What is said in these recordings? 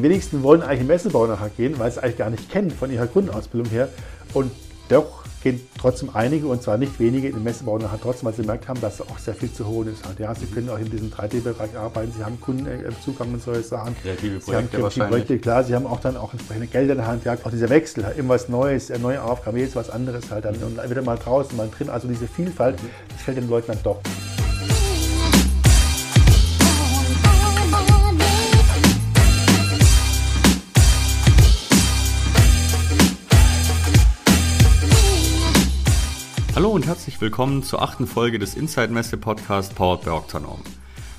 die wenigsten wollen eigentlich Messebau nachher gehen, weil sie es eigentlich gar nicht kennen von ihrer Grundausbildung her. Und doch gehen trotzdem einige, und zwar nicht wenige, in den Messebau nachher trotzdem, weil sie gemerkt haben, dass auch sehr viel zu holen ist. Halt. Ja, sie können auch in diesem 3D-Bereich arbeiten, sie haben Kundenzugang und solche Sachen. Kreative Sie haben Projekte kreative Projekte, klar, sie haben auch dann auch entsprechende Gelder in der Hand, ja, auch dieser Wechsel, halt, immer was Neues, eine neue Aufgabe, jetzt was anderes halt dann und wieder mal draußen, mal drin, also diese Vielfalt, das fällt den Leuten dann doch. Hallo und herzlich willkommen zur achten Folge des Inside Messe Podcast Powered by Octanorm.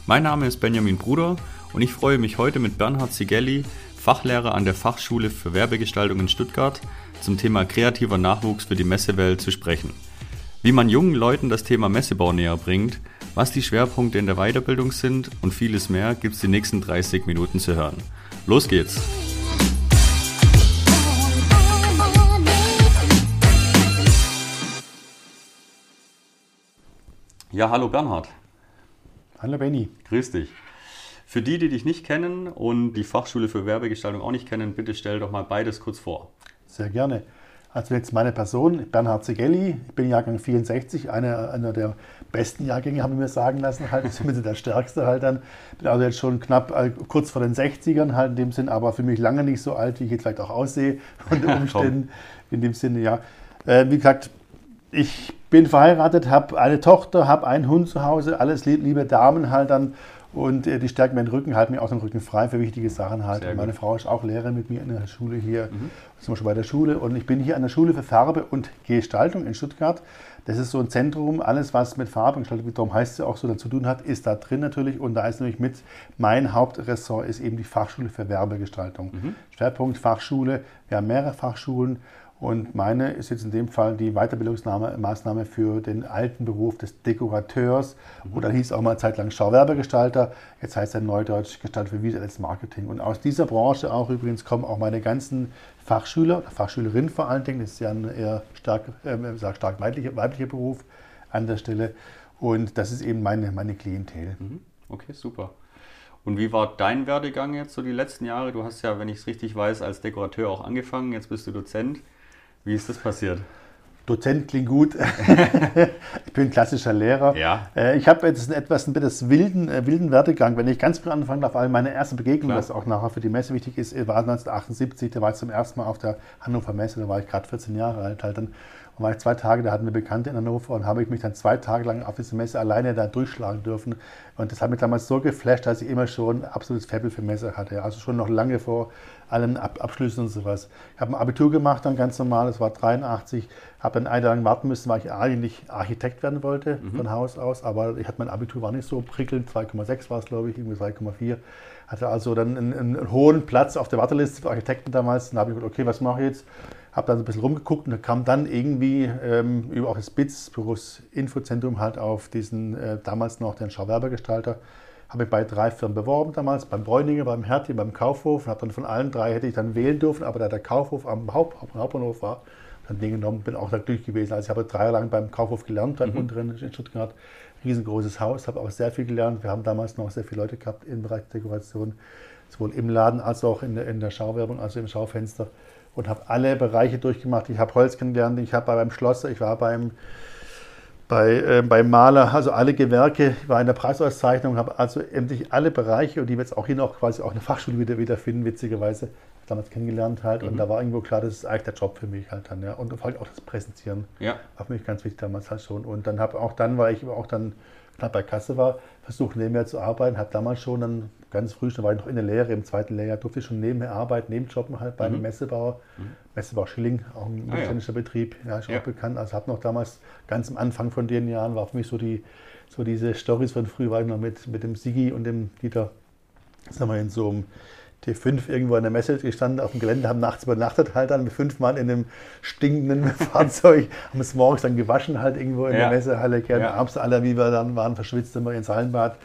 Mein Name ist Benjamin Bruder und ich freue mich heute mit Bernhard Zigelli, Fachlehrer an der Fachschule für Werbegestaltung in Stuttgart, zum Thema kreativer Nachwuchs für die Messewelt zu sprechen. Wie man jungen Leuten das Thema Messebau näher bringt, was die Schwerpunkte in der Weiterbildung sind und vieles mehr gibt es die nächsten 30 Minuten zu hören. Los geht's! Ja, hallo Bernhard. Hallo Benny. Grüß dich. Für die, die dich nicht kennen und die Fachschule für Werbegestaltung auch nicht kennen, bitte stell doch mal beides kurz vor. Sehr gerne. Also jetzt meine Person, Bernhard Zigelli, ich bin Jahrgang 64, einer, einer der besten Jahrgänge, haben wir mir sagen lassen, halt, zumindest der stärkste halt dann. Bin also jetzt schon knapp äh, kurz vor den 60ern halt in dem Sinn, aber für mich lange nicht so alt, wie ich jetzt vielleicht auch aussehe unter Umständen. in dem Sinne, ja. Äh, wie gesagt, ich bin verheiratet, habe eine Tochter, habe einen Hund zu Hause, alles lieb, liebe Damen halt dann. Und äh, die stärken meinen Rücken, halten mir auch den Rücken frei für wichtige Sachen halt. Meine Frau ist auch Lehrerin mit mir in der Schule hier, zum Beispiel bei der Schule. Und ich bin hier an der Schule für Farbe und Gestaltung in Stuttgart. Das ist so ein Zentrum, alles was mit Farbe und Gestaltung, darum heißt es auch so, zu tun hat, ist da drin natürlich. Und da ist nämlich mit, mein Hauptressort ist eben die Fachschule für Werbegestaltung. Schwerpunkt Fachschule, wir haben mehrere Fachschulen. Und meine ist jetzt in dem Fall die Weiterbildungsmaßnahme für den alten Beruf des Dekorateurs. Oder hieß auch mal eine Zeit lang Schauwerbegestalter. Jetzt heißt er Neudeutsch Gestalter für visuelles Marketing. Und aus dieser Branche auch übrigens kommen auch meine ganzen Fachschüler, oder Fachschülerinnen vor allen Dingen. Das ist ja ein eher stark, äh, stark weiblicher, weiblicher Beruf an der Stelle. Und das ist eben meine, meine Klientel. Mhm. Okay, super. Und wie war dein Werdegang jetzt so die letzten Jahre? Du hast ja, wenn ich es richtig weiß, als Dekorateur auch angefangen. Jetzt bist du Dozent. Wie ist das passiert? Dozent klingt gut. ich bin klassischer Lehrer. Ja. Äh, Ich habe jetzt einen etwas ein bisschen wilden, äh, wilden Werdegang. Wenn ich ganz früh anfangen darf, meine erste Begegnung, Klar. was auch nachher für die Messe wichtig ist, war 1978. Da war ich zum ersten Mal auf der Hannover Messe. Da war ich gerade 14 Jahre alt. Halt dann. War ich zwei Tage, da hatten wir Bekannte in Hannover und habe ich mich dann zwei Tage lang auf diese Messe alleine da durchschlagen dürfen. Und das hat mich damals so geflasht, dass ich immer schon absolutes Faible für Messe hatte. Also schon noch lange vor allen Ab Abschlüssen und sowas. Ich habe ein Abitur gemacht, dann ganz normal, das war 83, habe dann ein Jahr lang warten müssen, weil ich eigentlich Architekt werden wollte von Haus aus, aber ich hatte mein Abitur war nicht so prickelnd, 2,6 war es glaube ich, irgendwie 3,4. Hatte also dann einen, einen hohen Platz auf der Warteliste für Architekten damals. Dann habe ich gedacht, okay, was mache ich jetzt? Habe dann so ein bisschen rumgeguckt und kam dann irgendwie ähm, über auch das BITS, Büros Infozentrum, halt auf diesen äh, damals noch den Schauwerbergestalter. Habe mich bei drei Firmen beworben damals, beim Bräuninger, beim Hertie, beim Kaufhof. Und habe dann von allen drei hätte ich dann wählen dürfen, aber da der Kaufhof am Haupt, Hauptbahnhof war, dann den genommen, bin auch da glücklich gewesen. Also ich habe drei Jahre lang beim Kaufhof gelernt, beim unteren in Stuttgart. Riesengroßes Haus, habe auch sehr viel gelernt. Wir haben damals noch sehr viele Leute gehabt im Bereich Dekoration, sowohl im Laden als auch in der, in der Schauwerbung, also im Schaufenster. Und habe alle Bereiche durchgemacht. Ich habe Holz kennengelernt, ich habe beim Schlosser, ich war beim bei, äh, beim Maler, also alle Gewerke, ich war in der Preisauszeichnung, habe also endlich alle Bereiche und die wir jetzt auch hier noch quasi auch eine Fachschule wieder wiederfinden, witzigerweise. Hab damals kennengelernt halt und da war irgendwo klar, das ist eigentlich der Job für mich halt dann, ja. Und vor allem auch das Präsentieren. Ja. War für mich ganz wichtig damals halt schon. Und dann habe auch dann, weil ich auch dann knapp bei Kasse war, versucht nebenher zu arbeiten, habe damals schon dann ganz früh, schon war ich noch in der Lehre, im zweiten Lehrjahr, durfte ich schon nebenher arbeiten, Nebenjobben halt bei einem Messebauer, Messebau Schilling, auch ein Ah, ja. mittelständischer Betrieb, ja, ist Ja. auch bekannt. Also habe noch damals, ganz am Anfang von den Jahren, war für mich so die, so diese Stories von früh, war ich noch mit, mit dem Sigi und dem Dieter, sind wir in so einem T5 irgendwo in der Messe gestanden, auf dem Gelände, haben nachts übernachtet halt dann mit fünfmal in einem stinkenden Fahrzeug, haben es morgens dann gewaschen halt irgendwo in Ja. der Messehalle, kehren Ja. abends alle, wie wir dann waren, verschwitzt immer ins Hallenbad.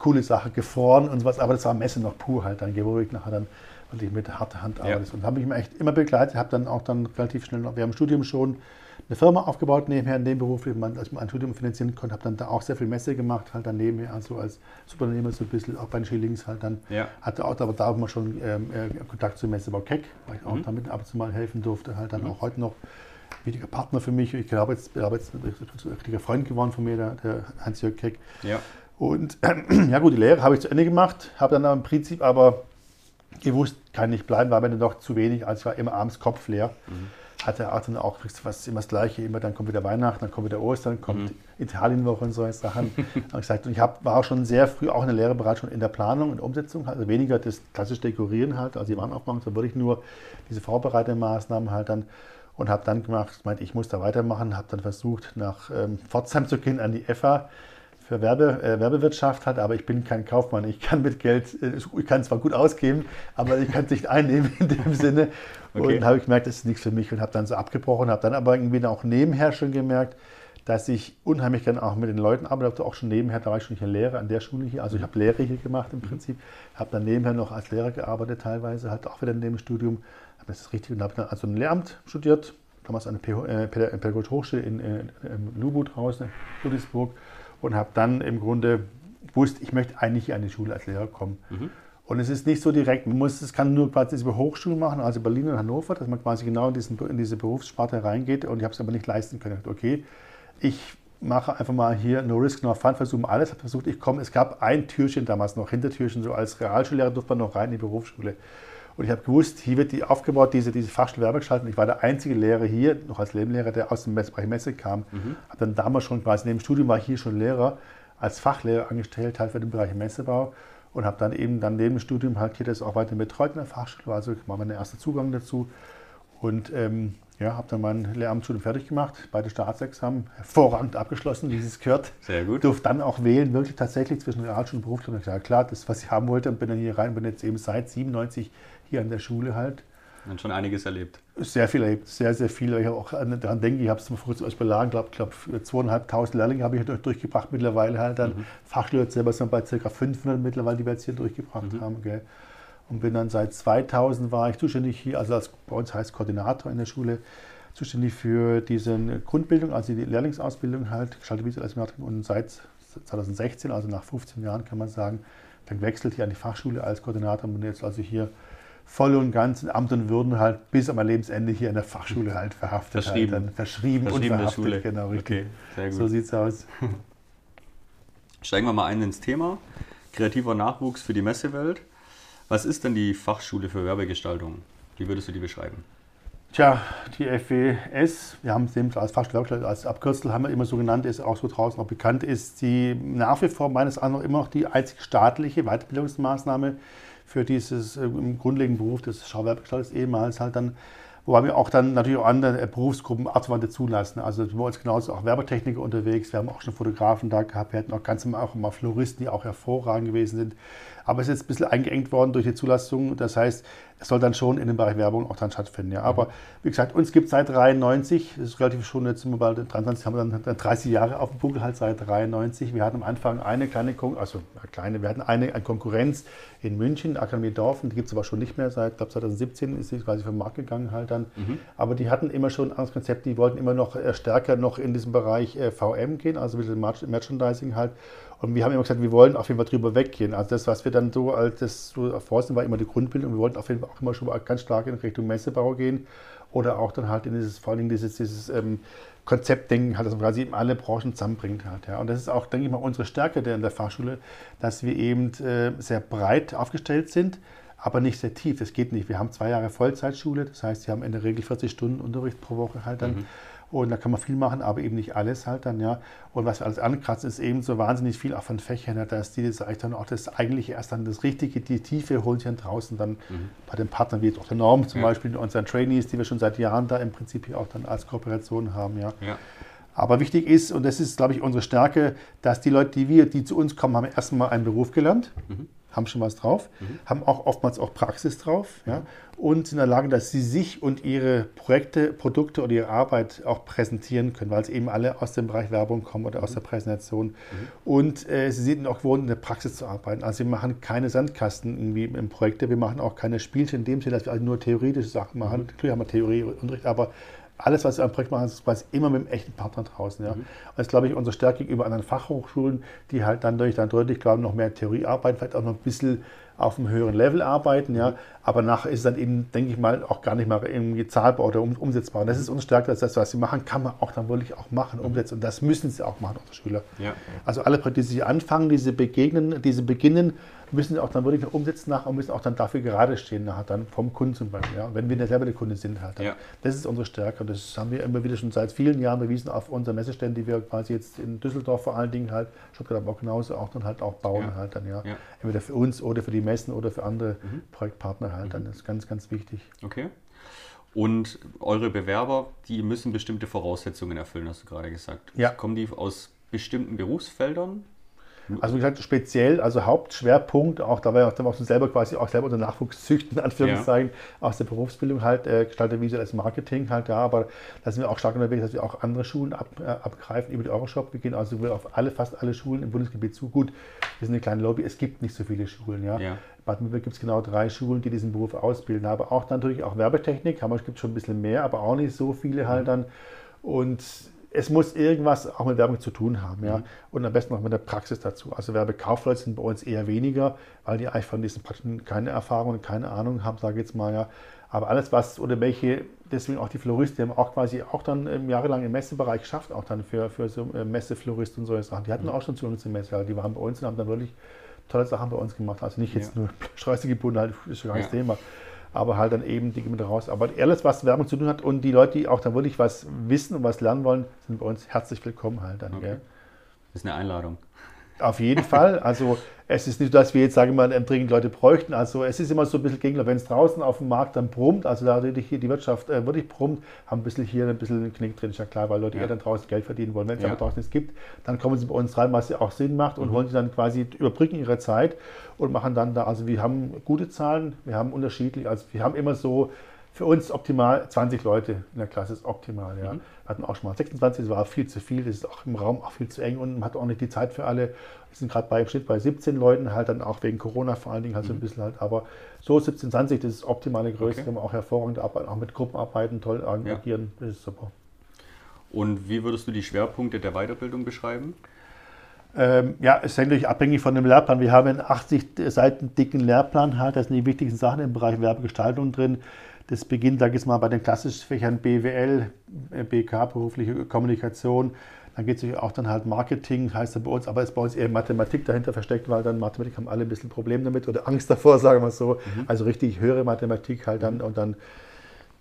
Coole Sache, gefroren und sowas, aber das war Messe noch pur halt dann, ich nachher dann wirklich mit harter Hand arbeitest. Und habe ich mir echt immer begleitet, habe dann auch dann relativ schnell, noch während dem Studium schon eine Firma aufgebaut nebenher in dem Beruf, wie man als mein Studium finanzieren konnte, habe dann da auch sehr viel Messe gemacht, halt dann nebenher, also als Superunternehmer so ein bisschen, auch bei den Schillings halt dann. Ja. Hatte auch aber da auch mal schon ähm, äh, Kontakt zu Messebau Keck, weil ich auch mhm. damit ab und zu mal helfen durfte, halt dann mhm. auch heute noch wichtiger Partner für mich. Ich habe jetzt, jetzt ein richtiger Freund geworden von mir, der, der Hans-Jörg Keck. Ja. Und ja gut, die Lehre habe ich zu Ende gemacht, habe dann im Prinzip aber gewusst, kann nicht bleiben, war mir dann doch zu wenig, als ich war immer abends Kopf leer. Mhm. Hatte auch dann auch was, immer das Gleiche, immer dann kommt wieder Weihnachten, dann kommt wieder Ostern, kommt mhm. Italienwoche und solche Sachen. und gesagt, und ich hab, war auch schon sehr früh auch in der Lehre bereits schon in der Planung und Umsetzung, also weniger das klassische Dekorieren halt, also die Warnaufmachung, sondern wirklich nur diese vorbereitenden Maßnahmen halt dann und habe dann gemacht, meinte, ich muss da weitermachen, habe dann versucht, nach ähm, Pforzheim zu gehen an die EFA für Werbe, äh, Werbewirtschaft hat, aber ich bin kein Kaufmann. Ich kann mit Geld, äh, ich kann zwar gut ausgeben, aber ich kann es nicht einnehmen in dem Sinne. Okay. Und habe ich gemerkt, das ist nichts für mich und habe dann so abgebrochen, habe dann aber irgendwie auch nebenher schon gemerkt, dass ich unheimlich gerne auch mit den Leuten arbeite, auch schon nebenher, da war ich schon nicht in Lehre an der Schule hier, also ich habe Lehre hier gemacht im Prinzip, habe dann nebenher noch als Lehrer gearbeitet teilweise, halt auch wieder in dem Studium, habe das richtig. Und habe dann also ein Lehramt studiert, damals an der äh, Pädagogische Hochschule in, in, in Lubut draußen, in Ludwigsburg und habe dann im Grunde gewusst, ich möchte eigentlich an die Schule als Lehrer kommen. Mhm. Und es ist nicht so direkt, man muss, es kann nur quasi über Hochschulen machen, also Berlin und Hannover, dass man quasi genau in, diesen, in diese Berufssparte reingeht und ich habe es aber nicht leisten können. Okay, ich mache einfach mal hier No Risk, No Fun, versuche alles, habe versucht, ich komme, es gab ein Türchen damals noch, Hintertürchen, so als Realschullehrer durfte man noch rein in die Berufsschule. Und ich habe gewusst, hier wird die aufgebaut, diese, diese Fachschule Werbegestaltung. Ich war der einzige Lehrer hier, noch als Nebenlehrer, der aus dem Bereich Messe kam. Mhm. Habe dann damals schon quasi neben dem Studium war ich hier schon Lehrer, als Fachlehrer angestellt, halt für den Bereich Messebau. Und habe dann eben dann neben dem Studium halt hier das auch weiter betreut in der Fachschule. Also war mein erster Zugang dazu. Und ähm, ja, habe dann mein Lehramtsstudium fertig gemacht, beide Staatsexamen hervorragend abgeschlossen, wie es gehört. Sehr gut. Durfte dann auch wählen, wirklich tatsächlich zwischen Realschule und Berufsschule. Und ja, klar, das, was ich haben wollte, und bin dann hier rein, bin jetzt eben seit 97 hier an der Schule halt. Und schon einiges erlebt. Sehr viel erlebt, sehr, sehr viel. Ich auch daran denke, ich habe es vor kurzem als beladen, glaube glaub, zweieinhalbtausend Lehrlinge habe ich durch, durchgebracht mittlerweile halt. Dann mhm. Fachschüler selber sind bei ca. 500 mittlerweile, die wir jetzt hier durchgebracht mhm. haben. Gell. Und bin dann seit 2000 war ich zuständig hier, also als, bei uns heißt Koordinator in der Schule, zuständig für diese Grundbildung, also die Lehrlingsausbildung halt, gestaltet Visualisierung und seit 2016, also nach 15 Jahren kann man sagen, dann gewechselt hier an die Fachschule als Koordinator und bin jetzt also hier voll und ganz in Amt und Würden halt bis an mein Lebensende hier in der Fachschule halt verhaftet. Verschrieben. Halt, verschrieben, verschrieben und verhaftet. Schule. Genau, richtig. Okay, sehr gut. So sieht's aus. Steigen wir mal ein ins Thema. Kreativer Nachwuchs für die Messewelt. Was ist denn die Fachschule für Werbegestaltung? Wie würdest du die beschreiben? Tja, die FWS, wir haben es als Fachschule als Abkürzel haben wir immer so genannt, ist auch so draußen auch bekannt, ist die nach wie vor meines Erachtens immer noch die einzig staatliche Weiterbildungsmaßnahme für dieses äh, grundlegenden Beruf des Schauwerkgestalters ehemals halt dann Wobei wir auch dann natürlich auch andere Berufsgruppen Artverwandte zulassen. Also bei uns genauso auch Werbetechniker unterwegs. Wir haben auch schon Fotografen da gehabt. Wir hatten auch ganz auch mal Floristen, die auch hervorragend gewesen sind. Aber es ist jetzt ein bisschen eingeengt worden durch die Zulassung. Das heißt, es soll dann schon in dem Bereich Werbung auch dann stattfinden. Ja. Aber wie gesagt, uns gibt es seit 93, das ist relativ schon, jetzt sind wir bald 23, haben wir dann 30 Jahre auf dem Buckel halt seit 93. Wir hatten am Anfang eine kleine, also kleine, wir hatten eine, eine Konkurrenz in München, Akademie Dorfen, die gibt es aber schon nicht mehr, seit glaube 2017 ist sie quasi vom Markt gegangen halt dann. Mhm. Aber die hatten immer schon ein anderes Konzept, die wollten immer noch äh, stärker noch in diesem Bereich äh, VM gehen, also wieder Merchandising halt. Und wir haben immer gesagt, wir wollen auf jeden Fall drüber weggehen. Also das, was wir dann so als das so erforsten, war immer die Grundbildung. Wir wollten auf jeden Fall auch immer schon ganz stark in Richtung Messebau gehen oder auch dann halt in dieses, vor allem dieses, dieses ähm, Konzeptdenken halt, dass man quasi eben alle Branchen zusammenbringt hat. Ja. Und das ist auch, denke ich mal, unsere Stärke der, in der Fachschule, dass wir eben äh, sehr breit aufgestellt sind, aber nicht sehr tief. Das geht nicht. Wir haben zwei Jahre Vollzeitschule, das heißt, sie haben in der Regel 40 Stunden Unterricht pro Woche halt dann. Mhm. Und da kann man viel machen, aber eben nicht alles halt dann, ja. Und was wir alles ankratzen, ist eben so wahnsinnig viel auch von Fächern, ja, dass die das eigentlich dann auch das eigentliche erst dann das Richtige, die Tiefe holen sich dann draußen dann mhm. bei den Partnern, wie jetzt auch der Norm zum ja. Beispiel, unseren Trainees, die wir schon seit Jahren da im Prinzip hier auch dann als Kooperation haben, ja. ja. Aber wichtig ist, und das ist, glaube ich, unsere Stärke, dass die Leute, die wir, die zu uns kommen, haben erstmal einen Beruf gelernt. Mhm haben schon was drauf, mhm. haben auch oftmals auch Praxis drauf ja, und sind in der Lage, dass sie sich und ihre Projekte, Produkte oder ihre Arbeit auch präsentieren können, weil sie eben alle aus dem Bereich Werbung kommen oder aus mhm. der Präsentation. Mhm. Und äh, sie sind auch gewohnt, in der Praxis zu arbeiten. Also wir machen keine Sandkasten irgendwie im Projekte, wir machen auch keine Spielchen in dem Sinne, dass wir also nur theoretische Sachen machen. Mhm. Natürlich haben wir Theorieunterricht, aber alles, was wir am Projekt machen, ist quasi immer mit einem echten Partner draußen. Ja. Mhm. Und das ist, glaube ich, unsere Stärke gegenüber anderen Fachhochschulen, die halt dann durch dann deutlich, glaube ich, noch mehr Theorie arbeiten, vielleicht auch noch ein bisschen auf einem höheren Level arbeiten, ja. Aber nachher ist es dann eben, denke ich mal, auch gar nicht mal irgendwie zahlbar oder um, umsetzbar. Und das ist unsere Stärke, dass das, was sie machen, kann man auch dann wirklich auch machen, umsetzen. Und das müssen sie auch machen, unsere Schüler. Ja. Also alle, die sich anfangen, diese begegnen, diese beginnen, müssen auch dann wirklich umsetzen nachher und müssen auch dann dafür gerade stehen nachher dann vom Kunden zum Beispiel. Ja. Wenn wir nicht selber der Kunde sind halt. Ja. Das ist unsere Stärke. Und das haben wir immer wieder schon seit vielen Jahren bewiesen auf unseren Messeständen, die wir quasi jetzt in Düsseldorf vor allen Dingen halt, Stuttgart aber auch genauso auch dann halt auch bauen halt dann, ja. Entweder für uns oder für die Messen oder für andere mhm. Projektpartner halt. Mhm. Dann das ist ganz, ganz wichtig. Okay. Und eure Bewerber, die müssen bestimmte Voraussetzungen erfüllen, hast du gerade gesagt. Ja. Kommen die aus bestimmten Berufsfeldern? Also wie gesagt, speziell, also Hauptschwerpunkt, auch da wir auch, auch selber quasi auch selber unter Nachwuchs züchten, Anführungszeichen, ja. aus der Berufsbildung halt, äh, gestaltet visuelles Marketing halt, ja, aber da sind wir auch stark unterwegs, dass wir auch andere Schulen ab, äh, abgreifen über die Euroshop. Wir gehen also auf alle, fast alle Schulen im Bundesgebiet zu. Gut, wir sind eine kleine Lobby, es gibt nicht so viele Schulen, ja. ja. Baden-Württemberg gibt es genau drei Schulen, die diesen Beruf ausbilden, aber auch natürlich auch Werbetechnik, Hamburg gibt es schon ein bisschen mehr, aber auch nicht so viele halt mhm. dann. Und es muss irgendwas auch mit Werbung zu tun haben, ja. Mhm. Und am besten auch mit der Praxis dazu. Also Werbekaufleute sind bei uns eher weniger, weil die eigentlich von diesen Praxisen keine Erfahrung und keine Ahnung haben, sage ich jetzt mal, ja. Aber alles, was oder welche, deswegen auch die Floristen, die haben auch quasi auch dann ähm, jahrelang im Messebereich geschafft, auch dann für, für so äh, Messefloristen und solche Sachen. Die hatten mhm. auch schon Zugang zur Messe, die waren bei uns und haben dann wirklich tolle Sachen bei uns gemacht. Also nicht jetzt ja. nur Straße gebunden, halt, ist schon gar ja. Thema aber halt dann eben die mit raus. Aber alles, was Werbung zu tun hat und die Leute, die auch dann wirklich was wissen und was lernen wollen, sind bei uns herzlich willkommen halt dann. Okay. Das ist eine Einladung. Auf jeden Fall. Also es ist nicht, dass wir jetzt, sagen wir mal, dringend Leute bräuchten. Also es ist immer so ein bisschen Gegner, wenn es draußen auf dem Markt dann brummt, also da wirklich hier die Wirtschaft äh, wirklich brummt, haben ein bisschen hier ein bisschen einen Knick drin, ist ja klar, weil Leute ja. eher dann draußen Geld verdienen wollen. Wenn es ja. aber draußen nichts gibt, dann kommen sie bei uns rein, was ja auch Sinn macht und mhm. wollen sie dann quasi überbrücken ihre Zeit und machen dann da, also wir haben gute Zahlen, wir haben unterschiedlich, also wir haben immer so für uns optimal 20 Leute in der Klasse ist optimal. Ja. Mhm. Wir hatten auch schon mal 26, das war viel zu viel, das ist auch im Raum auch viel zu eng und man hat auch nicht die Zeit für alle. Wir sind gerade bei im Schnitt bei 17 Leuten, halt dann auch wegen Corona vor allen Dingen halt mhm. so ein mhm. bisschen halt, aber so 17, 20, das ist optimale Größe, okay. kann man auch hervorragend arbeiten, auch mit Gruppen arbeiten, toll agieren, ja. das ist super. Und wie würdest du die Schwerpunkte der Weiterbildung beschreiben? Ähm, ja, es ist natürlich abhängig von dem Lehrplan. Wir haben einen 80 Seiten dicken Lehrplan halt, da sind die wichtigsten Sachen im Bereich Werbegestaltung drin. Das beginnt, sage ich mal, bei den klassischen Fächern BWL, BK, berufliche Kommunikation. Dann geht es auch dann halt Marketing, heißt er bei uns, aber es ist bei uns eher Mathematik dahinter versteckt, weil dann Mathematik haben alle ein bisschen Probleme damit oder Angst davor, sagen wir so. Mhm. Also richtig höhere Mathematik halt dann und dann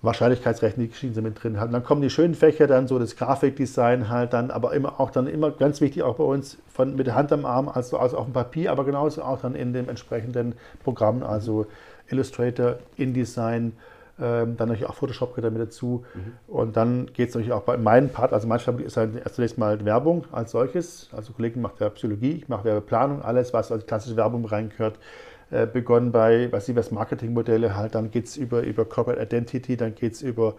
Wahrscheinlichkeitsrechnung, die Geschichten sind mit drin. Halt. dann kommen die schönen Fächer, dann so das Grafikdesign halt dann, aber immer auch dann immer ganz wichtig auch bei uns von, mit der Hand am Arm, also, also auf dem Papier, aber genauso auch dann in dem entsprechenden Programm, also Illustrator, InDesign, ähm, dann natürlich auch Photoshop gehört damit dazu. Mhm. Und dann geht es natürlich auch bei meinem Part, also mein Schwerpunkt ist halt erst zunächst mal Werbung als solches. Also Kollegen macht ja Psychologie, ich mache Werbeplanung, alles, was als klassische Werbung reingehört. Äh, begonnen bei, was ich was Marketingmodelle halt, dann geht es über, über Corporate Identity, dann geht es über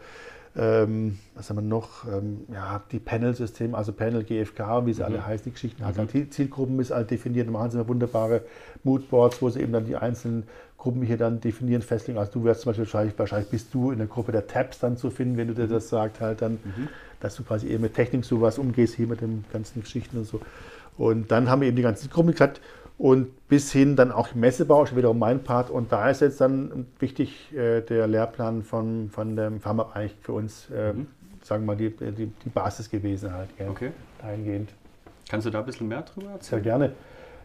ähm, was haben wir noch? Ähm, ja, die Panel-Systeme, also Panel, GFK, wie sie mhm. alle heißen, die Geschichten. Mhm. Halt, Zielgruppen ist halt definiert, machen sie wunderbare Moodboards, wo sie eben dann die einzelnen Gruppen hier dann definieren, festlegen. Also du wirst zum Beispiel wahrscheinlich, wahrscheinlich bist du in der Gruppe der Tabs dann zu finden, wenn du dir das sagst, halt dann, mhm. dass du quasi eben mit Technik sowas umgehst, hier mit den ganzen Geschichten und so. Und dann haben wir eben die ganzen Gruppen gesagt, und bis hin dann auch Messebau, schon wiederum mein Part. Und da ist jetzt dann wichtig äh, der Lehrplan von, von dem Pharma eigentlich für uns, äh, mhm. sagen wir mal, die, die, die, Basis gewesen halt. Gell? Okay. Dahingehend. Kannst du da ein bisschen mehr drüber erzählen? Sehr gerne.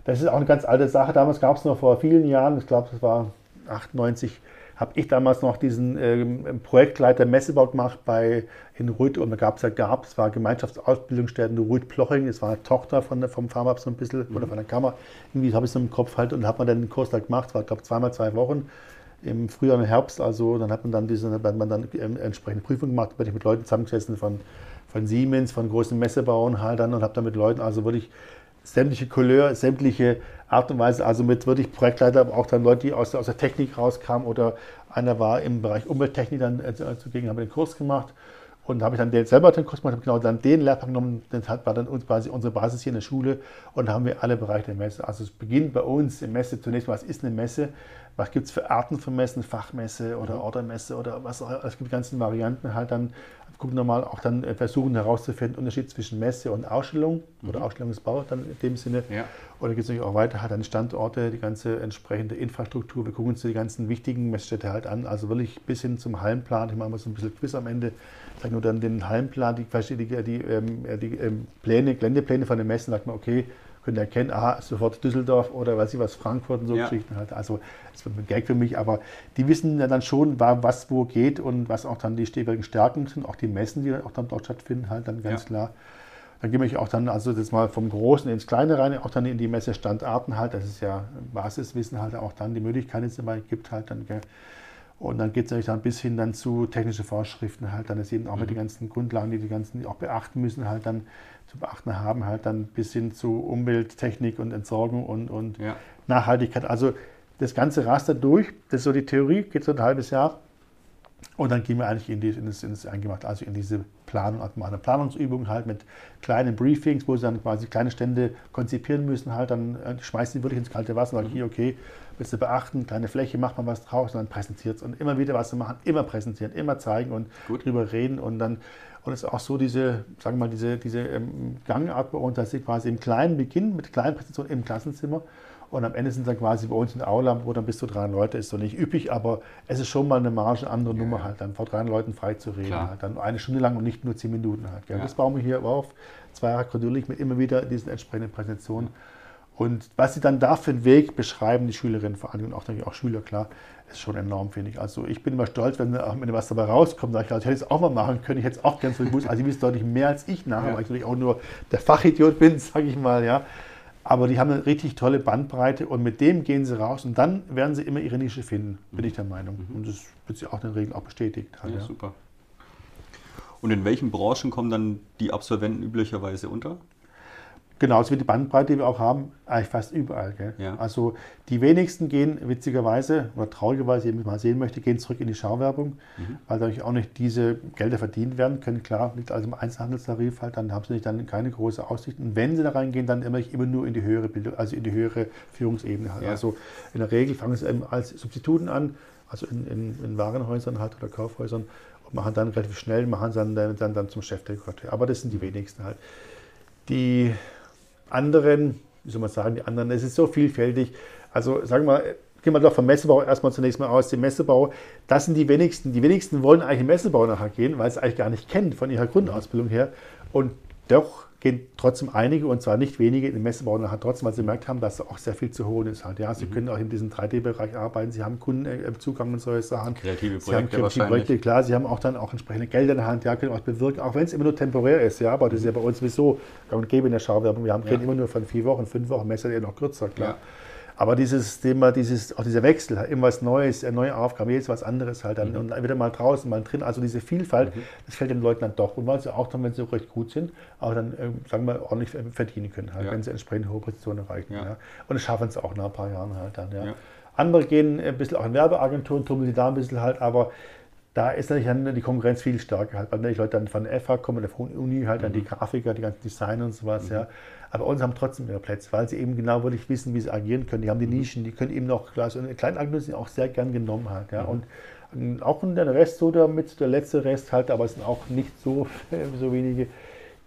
Das ist auch eine ganz alte Sache. Damals gab es noch vor vielen Jahren, ich glaube, das war 98, habe ich damals noch diesen ähm, Projektleiter Messebau gemacht bei in Rüth und da gab es ja gab, es war Gemeinschaftsausbildungsstätte Rüth Ploching, das war eine Tochter von der, vom Pharmab so ein bisschen mhm. oder von der Kammer. Irgendwie habe ich es im Kopf halt und hat man dann den Kurs da gemacht, war glaube zweimal zwei Wochen im Frühjahr und Herbst, also dann hat man dann diese, hat man dann ähm, entsprechende Prüfungen gemacht, bin ich mit Leuten zusammengesessen von, von Siemens, von großen Messebauern halt dann und habe dann mit Leuten also wirklich sämtliche Couleur, sämtliche Art und Weise, also mit wirklich Projektleiter, aber auch dann Leute, die aus, aus der Technik rauskamen oder einer war im Bereich Umwelttechnik dann äh, zugegen, haben den Kurs gemacht und habe ich dann den, selber den Kurs gemacht, habe genau dann den Lehrplan genommen, das war dann uns quasi unsere Basis hier in der Schule und haben wir alle Bereiche der Messe. Also es beginnt bei uns im Messe zunächst mal, was ist eine Messe? Was gibt es für Arten von Messen, Fachmesse oder mhm. Ordermesse oder was auch Es gibt die ganzen Varianten halt dann gucken nochmal auch dann äh, versuchen herauszufinden, Unterschied zwischen Messe und Ausstellung mhm. oder Ausstellungsbau dann in dem Sinne. Ja. Oder gibt es natürlich auch weiter halt dann Standorte, die ganze entsprechende Infrastruktur. Wir gucken uns die ganzen wichtigen Messstädte halt an, also wirklich bis hin zum Hallenplan. Ich mache mal so ein bisschen Quiz am Ende. Ich sage nur dann den Hallenplan, die, die, die, die, ähm, die ähm, Pläne, Geländepläne von den Messen, sagt man, okay, könnt ihr erkennen, aha, sofort Düsseldorf oder weiß ich was, Frankfurt und so ja. Geschichten halt. Also das wird ein Gag für mich, aber die wissen ja dann schon, was wo geht und was auch dann die jeweiligen Stärken sind, auch die Messen, die auch dann dort stattfinden, halt dann ganz ja. klar. Dann gehen wir auch dann, also das mal vom Großen ins Kleine rein, auch dann in die Messestandarten halt, das ist ja Basiswissen halt auch dann die Möglichkeiten, die es immer gibt halt dann, gell. Und dann geht es natürlich dann bis hin dann zu technischen Vorschriften halt, dann ist eben auch mhm. mit den ganzen Grundlagen, die die ganzen auch beachten müssen halt dann zu beachten haben, halt dann bis hin zu Umwelttechnik und Entsorgung und, und ja. Nachhaltigkeit. Also das ganze Raster durch, das ist so die Theorie, geht so ein halbes Jahr. Und dann gehen wir eigentlich in, die, in, das, in das Eingemachte, also in diese Planung, also eine Planungsübung halt mit kleinen Briefings, wo sie dann quasi kleine Stände konzipieren müssen, halt, dann äh, schmeißen sie wirklich ins kalte Wasser und sagen, mhm. hier, okay, willst du beachten, kleine Fläche, macht man was draus und dann präsentiert es und immer wieder was zu machen, immer präsentieren, immer zeigen und Gut. drüber reden und dann und es ist auch so, diese, sagen wir mal, diese, diese ähm, Gangart bei uns, dass sie quasi im kleinen Beginn mit kleinen Präsentationen im Klassenzimmer und am Ende sind dann quasi bei uns in der Aula, wo dann bis zu drei Leute ist so nicht üppig, aber es ist schon mal eine Marge, andere ja. Nummer halt, dann vor drei Leuten frei zu reden. Halt, dann eine Stunde lang und nicht nur zehn Minuten halt. Ja. Das bauen wir hier auf, zwei Jahre kontinuierlich mit immer wieder diesen entsprechenden Präsentationen. Und was sie dann da für einen Weg beschreiben, die Schülerinnen vor allem und auch, auch Schüler, klar, ist schon enorm, finde ich. Also ich bin immer stolz, wenn, wenn was dabei rauskommt. Sag ich, also, ich hätte es auch mal machen können, ich hätte es auch ganz so gewusst. Also die wissen deutlich mehr als ich nachher, ja. weil ich natürlich auch nur der Fachidiot bin, sage ich mal, ja. Aber die haben eine richtig tolle Bandbreite und mit dem gehen sie raus und dann werden sie immer ihre Nische finden, bin mhm. ich der Meinung. Mhm. Und das wird sie auch in der Regel auch bestätigt. Halt, ja, ja, super. Und in welchen Branchen kommen dann die Absolventen üblicherweise unter? Genauso wie die Bandbreite, die wir auch haben, eigentlich fast überall. Ja. Also die wenigsten gehen witzigerweise oder traurigerweise, wenn ich mal sehen möchte, gehen zurück in die Schauwerbung, mhm. weil dadurch auch nicht diese Gelder verdient werden können. Klar, liegt also im Einzelhandelstarif halt, dann haben sie nicht dann keine große Aussicht. Und wenn sie da reingehen, dann immer, immer nur in die höhere Bildung, also in die höhere Führungsebene halt. Ja. Also in der Regel fangen sie als Substituten an, also in, in, in Warenhäusern halt oder Kaufhäusern und machen dann relativ schnell, machen dann, dann, dann zum Chefdekorateur. Aber das sind die wenigsten halt. Die anderen, wie soll man sagen, die anderen, es ist so vielfältig. Also sagen wir, gehen wir doch vom Messebau erstmal zunächst mal aus. Den Messebau, das sind die wenigsten. Die wenigsten wollen eigentlich im Messebau nachher gehen, weil sie es eigentlich gar nicht kennen von ihrer Grundausbildung her. Und doch gehen trotzdem einige, und zwar nicht wenige, in den Messebau nachher trotzdem, weil sie gemerkt haben, dass auch sehr viel zu holen ist. Halt. Ja, sie mhm. können auch in diesem 3D-Bereich arbeiten, sie haben Kundenzugang und solche Sachen. Kreative Projekte, sie haben kreative Projekte, klar, sie haben auch dann auch entsprechende Gelder in der Hand, ja, können auch bewirken, auch wenn es immer nur temporär ist, ja, aber das ist ja bei uns sowieso gang und gäbe in der Schauwerbung. Wir haben ja. immer nur von vier Wochen, fünf Wochen, Messer eher noch kürzer, klar. Ja. Aber dieses Thema, dieses, auch dieser Wechsel, immer was Neues, eine neue Aufgabe, jetzt was anderes halt dann mhm. und wieder mal draußen, mal drin, also diese Vielfalt, mhm. das fällt den Leuten dann doch. Und weil sie auch dann, wenn sie recht gut sind, auch dann, äh, sagen wir, ordentlich verdienen können, halt, ja. wenn sie entsprechend hohe Positionen erreichen. Ja. Ja. Und das schaffen sie auch nach ein paar Jahren halt dann. Ja. Andere gehen ein bisschen auch in Werbeagenturen, tummeln sie da ein bisschen halt, aber da ist natürlich dann die Konkurrenz viel stärker, halt, weil natürlich Leute dann von der FH kommen, von der Uni halt, dann die mhm. Grafiker, die ganzen Designer und sowas, mhm. ja. Aber uns haben trotzdem ihre Plätze, weil sie eben genau wirklich wissen, wie sie agieren können. Die haben die mhm. Nischen, die können eben noch, klar, so eine kleine Agentur sind auch sehr gern genommen halt, ja. Und auch der Rest so damit, der letzte Rest halt, aber es sind auch nicht so, so wenige,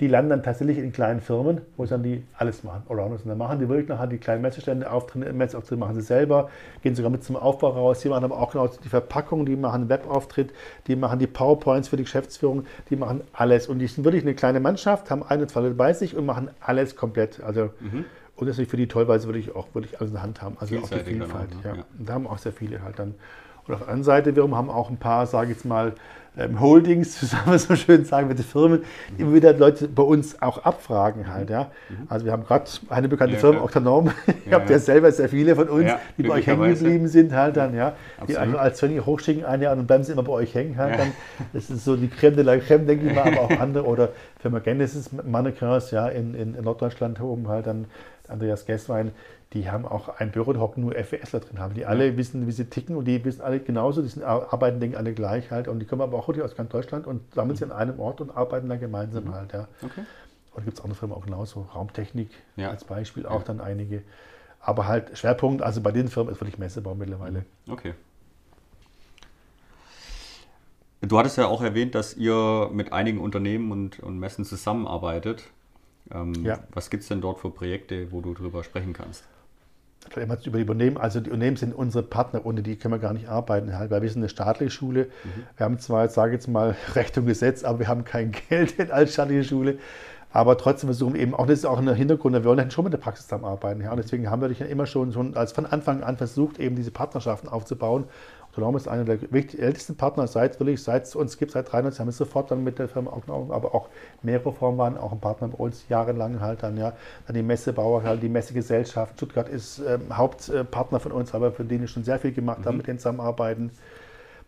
die landen dann tatsächlich in kleinen Firmen, wo sie dann die alles machen, Allrounders. Und dann machen die wirklich nachher die kleinen Messestände, Auftritte, Messeauftritte machen sie selber, gehen sogar mit zum Aufbau raus. Die machen aber auch genau die Verpackung, die machen Webauftritt, die machen die PowerPoints für die Geschäftsführung, die machen alles. Und die sind wirklich eine kleine Mannschaft, haben eine, zwei Leute bei sich und machen alles komplett. Also, mhm. Und das ist für die toll, weil sie wirklich auch wirklich alles in der Hand haben. Also auch die Vielfalt. Auch, ne? ja. ja. Und da haben auch sehr viele halt dann. Und auf der anderen Seite wiederum haben auch ein paar, sage ich jetzt mal, ähm, Holdings, zusammen so schön sagen, mit den Firmen, immer wieder Leute bei uns auch abfragen halt, ja. Mhm. Also wir haben gerade eine bekannte ja, Firma, Octanorm, ihr habt ja selber sehr viele von uns, die bei euch hängen geblieben sind halt dann, ja. Die einfach als Sony hochschicken ein Jahr und bleiben sie immer bei euch hängen halt dann. Das ist so die Creme de la Creme, denke ich mal, aber auch andere oder Firma Genesis, Mannequins, ja, in, in Norddeutschland oben halt dann Andreas Gesswein, die haben auch ein Büro, da hocken nur FWSler drin haben. Die alle ja. wissen, wie sie ticken und die wissen alle genauso, die sind, arbeiten, denken alle gleich halt. Und die kommen aber auch aus ganz Deutschland und sammeln sich an einem Ort und arbeiten dann gemeinsam mhm. halt. Ja. Okay. Und gibt es andere Firmen auch genauso. Raumtechnik ja. als Beispiel, auch dann einige. Aber halt Schwerpunkt, also bei den Firmen ist wirklich Messebau mittlerweile. Okay. Du hattest ja auch erwähnt, dass ihr mit einigen Unternehmen und, und Messen zusammenarbeitet. Ähm, ja. Was gibt es denn dort für Projekte, wo du drüber sprechen kannst? Vielleicht mal über die Unternehmen. Also die Unternehmen sind unsere Partner, ohne die können wir gar nicht arbeiten, halt, weil wir sind eine staatliche Schule. Mhm. Wir haben zwar, jetzt sage ich jetzt mal, Recht und Gesetz, aber wir haben kein Geld als staatliche Schule. Aber trotzdem versuchen wir eben, auch das ist auch ein Hintergrund, wir wollen schon mit der Praxis zusammenarbeiten. Ja? Und deswegen haben wir dich ja immer schon, schon als von Anfang an versucht, eben diese Partnerschaften aufzubauen. Autonom ist einer der ältesten Partner, seit wirklich, seit es uns gibt, seit 93 haben wir sofort dann mit der Firma Autonom, aber auch mehrere Formen waren auch ein Partner bei uns, jahrelang halt dann, ja. Dann die Messebauer, halt die Messegesellschaft. Stuttgart ist ähm, Hauptpartner von uns, aber für den wir schon sehr viel gemacht mhm. haben, mit denen zusammenarbeiten.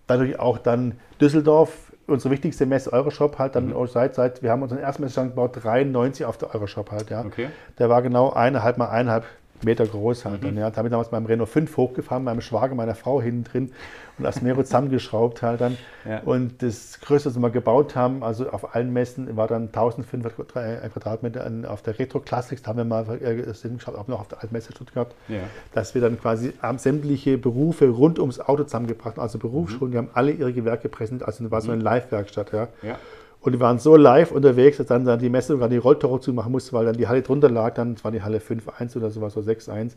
Dadurch auch dann Düsseldorf, unsere wichtigste Messe Euroshop halt dann mhm. seit, seit, wir haben unseren ersten Messestand gebaut, 93 auf der Euroshop halt, ja. Okay. Der war genau eineinhalb mal eineinhalb Meter groß halt. Mhm. Dann, ja. Da habe ich damals beim Renault 5 hochgefahren, meinem Schwager, meiner Frau hinten drin und das Mero zusammengeschraubt halt dann. Ja. Und das Größte, was wir gebaut haben, also auf allen Messen, war dann 1500 Quadratmeter auf der Retro Classics, da haben wir mal äh, das geschaut, auch noch auf der Altmesse Stuttgart, ja. dass wir dann quasi sämtliche Berufe rund ums Auto zusammengebracht haben, also Berufsschulen, mhm. die haben alle ihre Gewerke präsentiert, also das war so eine mhm. Live-Werkstatt. Ja. ja. Und die waren so live unterwegs, dass dann, dann die Messe sogar die Rolltore zumachen musste, weil dann die Halle drunter lag. Dann war die Halle 5-1 oder sowas, so 6-1.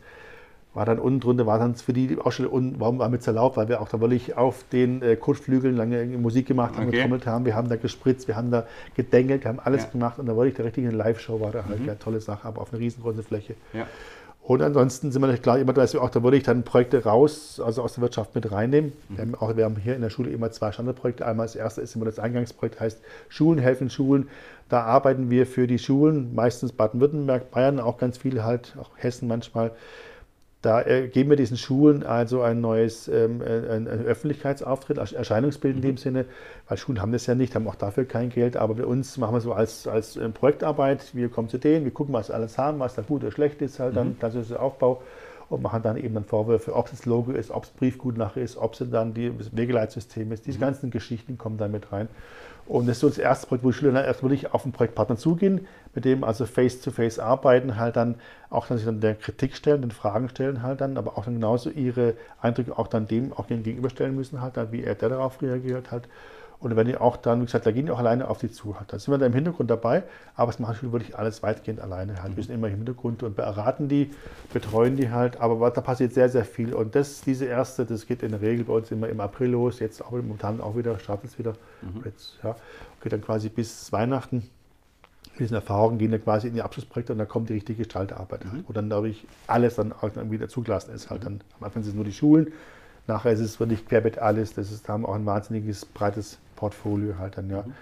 War dann unten drunter, war dann für die Ausstellung unten, warum war mit erlaubt, weil wir auch da wirklich auf den äh, Kotflügeln lange Musik gemacht haben, okay. getrommelt haben. Wir haben da gespritzt, wir haben da gedengelt, wir haben alles ja. gemacht und da wollte ich der richtige Live-Show war da halt. Mhm. Ja, tolle Sache, aber auf einer riesengroßen Fläche. Ja. Und ansonsten sind wir natürlich klar, immer, dass wir auch, da würde ich dann Projekte raus, also aus der Wirtschaft mit reinnehmen. Mhm. Wir, haben auch, wir haben hier in der Schule immer zwei Standardprojekte. Einmal das erste ist immer das Eingangsprojekt, heißt Schulen helfen Schulen. Da arbeiten wir für die Schulen, meistens Baden-Württemberg, Bayern, auch ganz viele halt, auch Hessen manchmal, da geben wir diesen Schulen also ein neues ähm, äh, ein, ein Öffentlichkeitsauftritt, Erscheinungsbild in dem mhm. Sinne, weil Schulen haben das ja nicht, haben auch dafür kein Geld, aber bei uns machen wir so als, als ähm, Projektarbeit, wir kommen zu denen, wir gucken, was alles haben, was da gut oder schlecht ist, halt dann, mhm. das ist der Aufbau und machen dann eben dann Vorwürfe, ob es das Logo ist, ob es Briefgutmacher ist, ob es dann das Wegeleitsystem ist, diese mhm. ganzen Geschichten kommen da mit rein. Und das ist so das erste Projekt, wo die Schüler dann erst wirklich auf den Projektpartner zugehen, mit dem also face-to-face -face arbeiten, halt dann auch dann sich dann der Kritik stellen, den Fragen stellen halt dann, aber auch dann genauso ihre Eindrücke auch dann dem auch gegenüberstellen müssen halt, dann, wie er der darauf reagiert halt. Und wenn die auch dann, wie gesagt, da gehen die auch alleine auf die zu. Da sind wir da im Hintergrund dabei, aber es machen Schüler wirklich alles weitgehend alleine halt. Wir sind immer im Hintergrund und beraten die, betreuen die halt, aber da passiert sehr, sehr viel. Und das, diese erste, das geht in der Regel bei uns immer im April los, jetzt auch momentan auch wieder, startet es wieder. Mhm. Jetzt, ja, geht dann quasi bis Weihnachten. Mit diesen Erfahrungen gehen dann quasi in die Abschlussprojekte und dann kommt die richtige Gestalterarbeit halt, mhm. wo dann dadurch alles dann auch wieder zugelassen ist. Halt mhm. dann, am Anfang sind es nur die Schulen, nachher ist es wirklich querbeet alles. Das ist, da haben wir auch ein wahnsinniges breites Portfolio halt dann, ja. Mhm.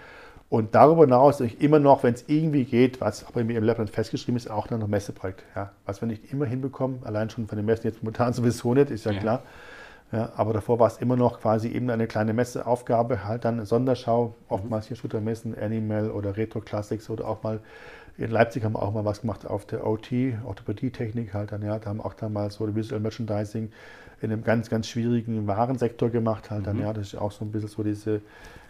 Und darüber hinaus immer noch, wenn es irgendwie geht, was aber mir im Lehrplan festgeschrieben ist, auch noch ein Messeprojekt. Ja. Was wir nicht immer hinbekommen, allein schon von den Messen jetzt momentan sowieso nicht, ist ja, ja. klar. Ja, aber davor war es immer noch quasi eben eine kleine Messeaufgabe, halt dann eine Sonderschau, oftmals hier Shooter-Messen, Animal oder Retro Classics oder auch mal in Leipzig haben wir auch mal was gemacht auf der OT, Orthopädie-Technik halt dann, ja, da haben wir auch dann mal so Visual Merchandising in einem ganz, ganz schwierigen Warensektor gemacht halt dann, mhm. ja, das ist auch so ein bisschen so diese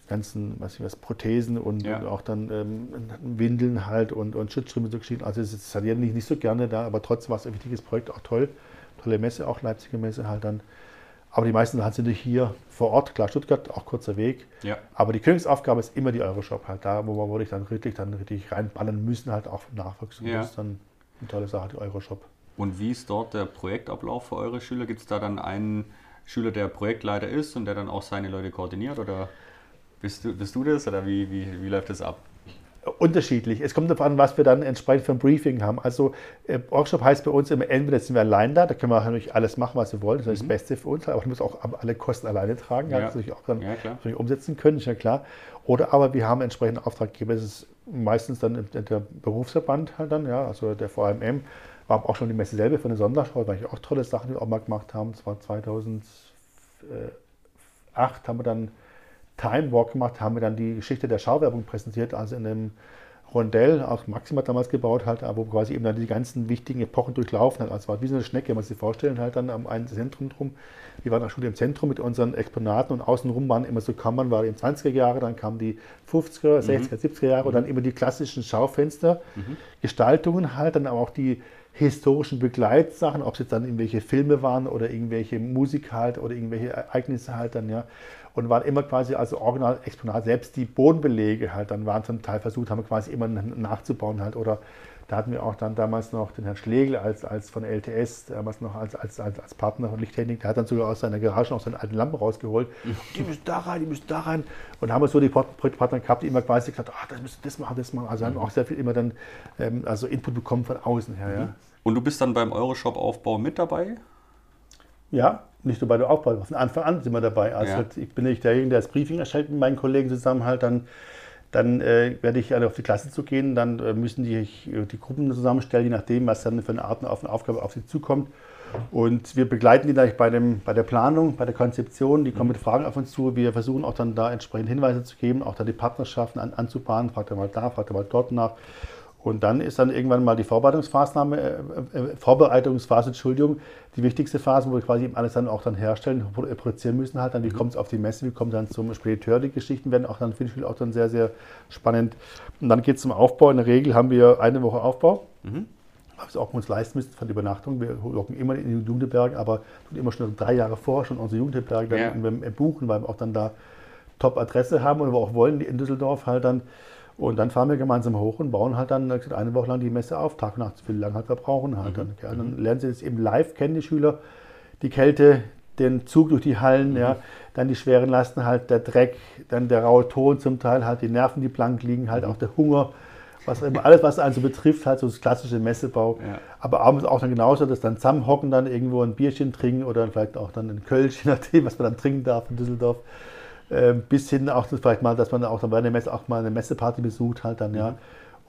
ganzen, was ich was, Prothesen und, ja. und auch dann ähm, Windeln halt und, und Schutzstrümpfe so geschrieben. Also es ist halt nicht, nicht so gerne da, aber trotzdem war es ein wichtiges Projekt, auch toll. Tolle Messe, auch Leipziger Messe halt dann. Aber die meisten sind hier vor Ort, klar Stuttgart, auch kurzer Weg. Ja. Aber die Königsaufgabe ist immer die Euroshop halt, da wo wir wirklich dann richtig, dann richtig reinballern müssen, halt auch vom Nachwuchs. Und ja. das ist dann eine tolle Sache, die Euroshop. Und wie ist dort der Projektablauf für eure Schüler? Gibt es da dann einen Schüler, der Projektleiter ist und der dann auch seine Leute koordiniert? Oder bist du, bist du das oder wie, wie, wie läuft das ab? Unterschiedlich. Es kommt darauf an, was wir dann entsprechend für ein Briefing haben. Also äh, Workshop heißt bei uns immer, entweder sind wir allein da, da können wir natürlich alles machen, was wir wollen, das ist mhm. das Beste für uns, aber wir müssen auch alle Kosten alleine tragen, ja. also auch dann ja, umsetzen können, ist ja klar. Oder aber wir haben entsprechende Auftraggeber, das ist meistens dann der Berufsverband halt dann, ja, also der VMM, war auch schon die Messe selber für eine Sonderschau, weil ich auch tolle Sachen, die wir auch mal gemacht haben. Das war 2008, haben wir dann Time Walk gemacht, haben wir dann die Geschichte der Schauwerbung präsentiert, also in einem Rondell, auch Maxima hat damals gebaut, halt, wo quasi eben dann die ganzen wichtigen Epochen durchlaufen hat. Also war wie so eine Schnecke, man sich vorstellen, halt dann am einen Zentrum drum. Wir waren auch schon im Zentrum mit unseren Exponaten und außenrum waren immer so Kammern, war in 20er Jahre, dann kamen die 50er, 60er, mhm. 70er Jahre und dann immer die klassischen Schaufenster, mhm. Gestaltungen halt, dann aber auch die historischen Begleitsachen, ob es jetzt dann irgendwelche Filme waren oder irgendwelche Musik halt oder irgendwelche Ereignisse halt dann, ja. Und waren immer quasi also original Exponat, selbst die Bodenbelege halt, dann waren zum Teil versucht, haben quasi immer nachzubauen halt oder da hatten wir auch dann damals noch den Herrn Schlegel als, als von LTS, damals noch als, als, als, als Partner von Lichttechnik. Der hat dann sogar aus seiner Garage auch seine alten Lampen rausgeholt. Mhm. Die müssen da rein, die müssen da rein. Und haben wir so die Partner gehabt, die immer quasi gesagt haben, ah, das müssen das machen, das machen. Also haben auch sehr viel immer dann ähm, also Input bekommen von außen her. Ja. Mhm. Und du bist dann beim Euroshop-Aufbau mit dabei? Ja, nicht nur bei der Aufbau, von Anfang an sind wir dabei. Also ja. halt, ich bin nicht derjenige, der das Briefing erstellt mit meinen Kollegen zusammen halt dann dann äh, werde ich alle auf die Klasse zu gehen, dann äh, müssen die äh, die Gruppen zusammenstellen, je nachdem, was dann für eine Art auf eine Aufgabe auf sie zukommt. Und wir begleiten die dann bei, dem, bei der Planung, bei der Konzeption, die kommen mit Fragen auf uns zu. Wir versuchen auch dann da entsprechend Hinweise zu geben, auch da die Partnerschaften an, anzubahnen, fragt er mal da, fragt er mal dort nach. Und dann ist dann irgendwann mal die Vorbereitungsphase, äh, äh, Vorbereitungsphase, Entschuldigung, die wichtigste Phase, wo wir quasi alles dann auch dann herstellen, produzieren müssen halt. Dann, wie mhm. kommt es auf die Messe, wie kommt dann zum Spediteur, die Geschichten werden auch dann, finde ich, auch dann sehr, sehr spannend. Und dann geht es zum Aufbau. In der Regel haben wir eine Woche Aufbau. Mhm. Was wir auch uns leisten müssen von der Übernachtung. Wir locken immer in die Jugendherberge, aber tun immer schon drei Jahre vor schon unsere Jugendherberge ja. buchen, weil wir auch dann da Top-Adresse haben und wir auch wollen, in Düsseldorf halt dann. Und dann fahren wir gemeinsam hoch und bauen halt dann eine Woche lang die Messe auf, Tag und Nacht, wie lange halt wir brauchen halt. Mhm. Dann, dann lernen sie das eben live kennen, die Schüler, die Kälte, den Zug durch die Hallen, mhm. ja, dann die schweren Lasten halt, der Dreck, dann der raue Ton zum Teil, halt die Nerven, die blank liegen, halt mhm. auch der Hunger, was immer, alles, was einen so betrifft, halt so das klassische Messebau. Ja. Aber abends auch dann genauso, dass dann zusammenhocken, dann irgendwo ein Bierchen trinken oder vielleicht auch dann ein Kölsch, je nachdem, was man dann trinken darf in Düsseldorf. Ähm, bis hin auch vielleicht mal, dass man auch dann bei der Messe auch mal eine Messeparty besucht halt dann, ja. Mhm.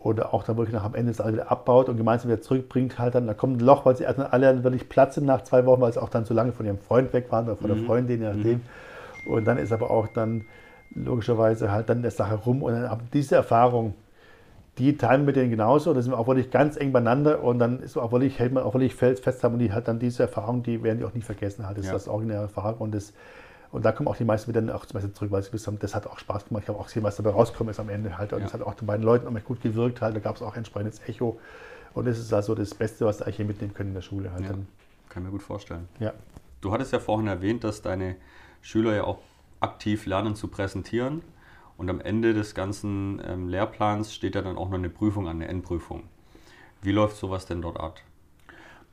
Oder auch dann wirklich nach am Ende das alles wieder abbaut und gemeinsam wieder zurückbringt halt dann. Da kommt ein Loch, weil sie erstmal alle wirklich Platz sind nach zwei Wochen, weil sie auch dann so lange von ihrem Freund weg waren oder von mhm. der Freundin, je nachdem. Mhm. Und dann ist aber auch dann logischerweise halt dann der Sache rum. Und dann diese Erfahrung, die teilen wir mit denen genauso. Da sind wir auch wirklich ganz eng beieinander und dann ist auch wirklich, hält man auch wirklich fest haben und die halt dann diese Erfahrung, die werden die auch nie vergessen halt. Das ja. ist das originäre Erfahrung und das und da kommen auch die meisten wieder auch zum Beispiel zurück, weil sie wissen, das hat auch Spaß gemacht. Ich habe auch gesehen, was dabei rausgekommen ist am Ende halt. Und ja. das hat auch den beiden Leuten auch gut gewirkt halt. Da gab es auch entsprechendes Echo. Und das ist also das Beste, was sie eigentlich hier mitnehmen können in der Schule halt. Ja, kann ich mir gut vorstellen. Ja. Du hattest ja vorhin erwähnt, dass deine Schüler ja auch aktiv lernen zu präsentieren. Und am Ende des ganzen ähm, Lehrplans steht ja dann auch noch eine Prüfung an, eine Endprüfung. Wie läuft sowas denn dort ab?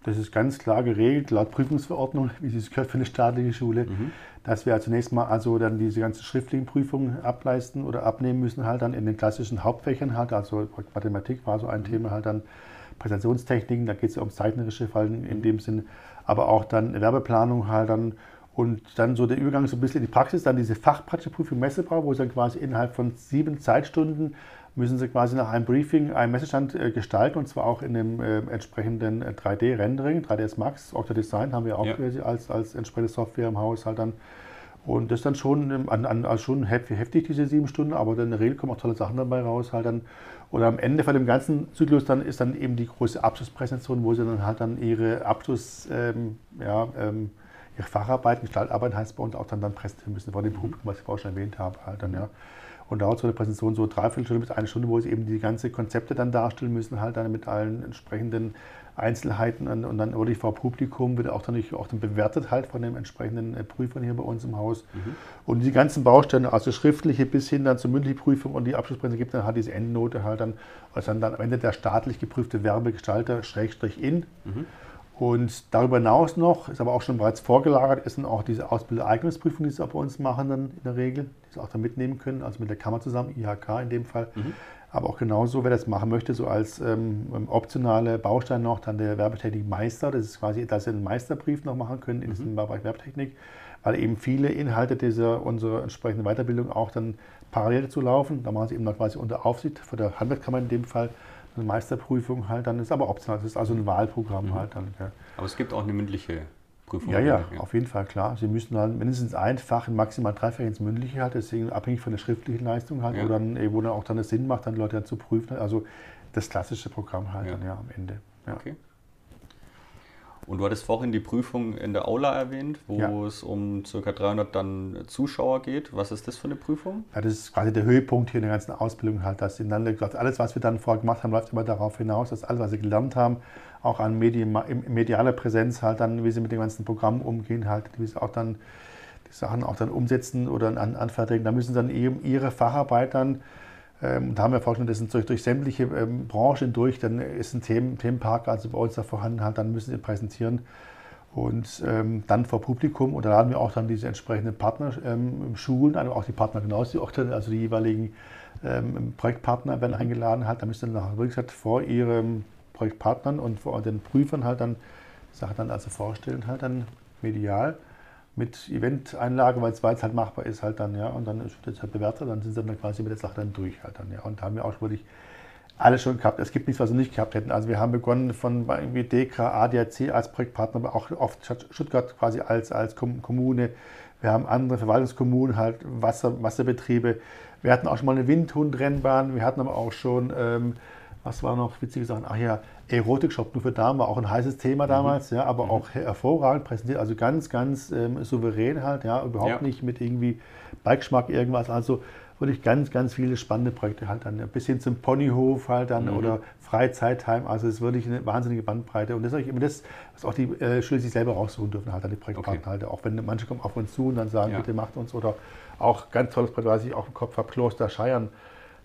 Das ist ganz klar geregelt, laut Prüfungsverordnung, wie es gehört für eine staatliche Schule, mhm. dass wir zunächst mal also dann diese ganzen schriftlichen Prüfungen ableisten oder abnehmen müssen, halt dann in den klassischen Hauptfächern halt, also Mathematik war so ein mhm. Thema, halt dann Präsentationstechniken, da geht es ja um zeichnerische Fallen in dem Sinn, aber auch dann Werbeplanung halt dann und dann so der Übergang so ein bisschen in die Praxis, dann diese fachpraktische Prüfung Messebau, wo es dann quasi innerhalb von sieben Zeitstunden müssen Sie quasi nach einem Briefing einen Messestand äh, gestalten und zwar auch in dem äh, entsprechenden 3D-Rendering, 3ds Max, Octa Design haben wir auch ja. als, als entsprechende Software im Haus halt dann. Und das ist dann schon, an, an, also schon heftig, diese sieben Stunden, aber in der Regel kommen auch tolle Sachen dabei raus halt dann. Und am Ende von dem ganzen Zyklus dann ist dann eben die große Abschlusspräsentation, wo sie dann halt dann ihre Abschluss, ähm, ja, ähm, ihre Facharbeiten, Gestaltarbeiten heißt bei uns auch dann, dann präsentieren müssen vor dem Publikum, was ich vorhin schon erwähnt habe halt dann, ja. Und dauert so eine Präsentation so dreiviertel Stunde bis eine Stunde, wo sie eben die ganze Konzepte dann darstellen müssen, halt dann mit allen entsprechenden Einzelheiten und, dann wirklich vor Publikum wird auch dann, nicht, auch dann bewertet halt von den entsprechenden äh, Prüfern hier bei uns im Haus. Mhm. Und die ganzen Bausteine, also schriftliche bis hin dann zur mündlichen Prüfung und die Abschlusspräsentation gibt dann halt diese Endnote halt dann, also dann, dann am Ende der staatlich geprüfte Werbegestalter Schrägstrich in. Mhm. Und darüber hinaus noch, ist aber auch schon bereits vorgelagert, ist dann auch diese Ausbilder-Eignungsprüfung, die sie bei uns machen dann in der Regel, die sie auch dann mitnehmen können, also mit der Kammer zusammen, IHK in dem Fall. Mhm. Aber auch genauso, wer das machen möchte, so als ähm, optionale Baustein noch, dann der Werbetechnik Meister, das ist quasi, dass sie einen Meisterbrief noch machen können in mhm. diesem Bereich Werbetechnik, weil eben viele Inhalte dieser unserer entsprechenden Weiterbildung auch dann parallel zu laufen. Da machen sie eben noch quasi unter Aufsicht von der Handwerkskammer in dem Fall eine Meisterprüfung halt, dann ist aber optional. Das ist also ein Wahlprogramm mhm. halt dann. Ja. Aber es gibt auch eine mündliche Prüfung. Ja, ja, ja, auf jeden Fall, klar. Sie müssen dann mindestens ein Fach, maximal drei Fächer ins Mündliche halt, deswegen abhängig von der schriftlichen Leistung halt, ja. wo, dann, wo dann auch dann es Sinn macht, dann Leute dann zu prüfen. Also das klassische Programm halt ja. dann ja am Ende. Okay. Und du hattest vorhin die Prüfung in der Aula erwähnt, wo ja. es um ca. 300 dann Zuschauer geht. Was ist das für eine Prüfung? Ja, das ist quasi der Höhepunkt hier in der ganzen Ausbildung halt, dass dann gesagt, alles, was wir dann vorher gemacht haben, läuft immer darauf hinaus, dass alles, was wir gelernt haben, auch an Medien, medialer Präsenz halt dann, wie sie mit dem ganzen Programm umgehen halt, wie sie auch dann die Sachen auch dann umsetzen oder an, anfertigen. Da müssen dann eben ihre Facharbeiter ähm, da haben wir vorgestellt, das sind durch, durch sämtliche ähm, Branchen durch, dann ist ein Themen, Themenpark also bei uns da vorhanden, halt, dann müssen sie präsentieren. Und ähm, dann vor Publikum und da laden wir auch dann diese entsprechenden Partner, ähm, Schulen, also auch die Partner genauso, auch dann, also die jeweiligen ähm, Projektpartner werden eingeladen, halt, da müssen dann wirklich gesagt, vor ihren Projektpartnern und vor den Prüfern halt dann die Sache dann also vorstellen, halt dann medial mit Event-Einlagen, weil es halt machbar ist, halt dann, ja, und dann wird es halt bewertet, dann sind sie dann quasi mit der Sache dann durch halt dann, ja. Und haben wir auch wirklich alles schon gehabt. Es gibt nichts, was wir nicht gehabt hätten. Also wir haben begonnen von irgendwie DEKRA, ADAC als Projektpartner, aber auch oft Stuttgart quasi als, als Kommune. Wir haben andere Verwaltungskommunen, halt Wasser, Wasserbetriebe. Wir hatten auch schon mal eine Windhundrennbahn. Wir hatten aber auch schon, ähm, was war noch witzige Sachen? Ach ja, Erotik-Shop nur für Damen war auch ein heißes Thema mhm. damals, mhm. ja, aber mhm. auch hervorragend präsentiert, also ganz, ganz ähm, souverän halt, ja, überhaupt ja. nicht mit irgendwie Beigeschmack irgendwas, also wirklich ganz, ganz viele spannende Projekte halt dann, bis hin zum Ponyhof halt dann mhm. oder Freizeitheim, also es ist wirklich eine wahnsinnige Bandbreite und das ist immer das, was auch die äh, Schüler sich selber raussuchen dürfen halt, dann die Projektpartner okay. halt, auch wenn manche kommen auf uns zu und dann sagen, ja. bitte macht uns oder auch ganz tolles Projekt, was ich auch im Kopf habe, Kloster Scheiern,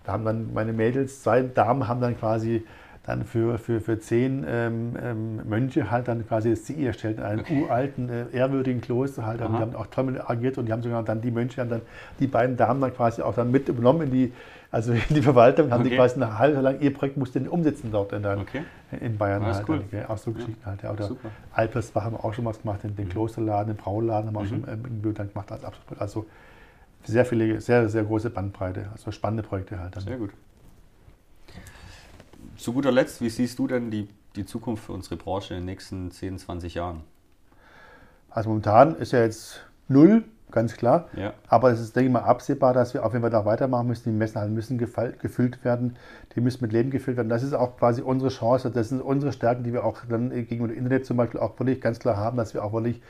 da haben dann meine Mädels, zwei Damen haben dann quasi dann für, für, für zehn ähm, ähm, Mönche halt dann quasi das CI erstellt, in einem okay. uralten, äh, ehrwürdigen Kloster halt. Und die haben auch toll agiert und die haben sogar dann die Mönche haben dann die beiden Damen dann quasi auch dann mit übernommen in die, also in die Verwaltung, haben okay. die quasi ein halbes Jahr lang ihr Projekt mussten umsetzen dort in, dann, okay. in Bayern das halt. Cool. Dann, auch so Geschichten ja. halt. Ja. Oder Alpersbach haben wir auch schon was gemacht, den, den mhm. Klosterladen, den Brauladen haben wir mhm. auch schon äh, dann gemacht als Abschlussprojekt. Also sehr viele, sehr, sehr große Bandbreite, also spannende Projekte halt. Dann. Sehr gut zu guter Letzt, wie siehst du denn die, die Zukunft für unsere Branche in den nächsten 10, 20 Jahren? Also momentan ist ja jetzt null, ganz klar. Ja. Aber es ist, denke ich mal, absehbar, dass wir auf jeden Fall noch weitermachen müssen. Die Messenhallen müssen gefüllt werden, die müssen mit Leben gefüllt werden. Das ist auch quasi unsere Chance, das sind unsere Stärken, die wir auch dann gegenüber dem Internet zum Beispiel auch wirklich ganz klar haben, dass wir auch wirklich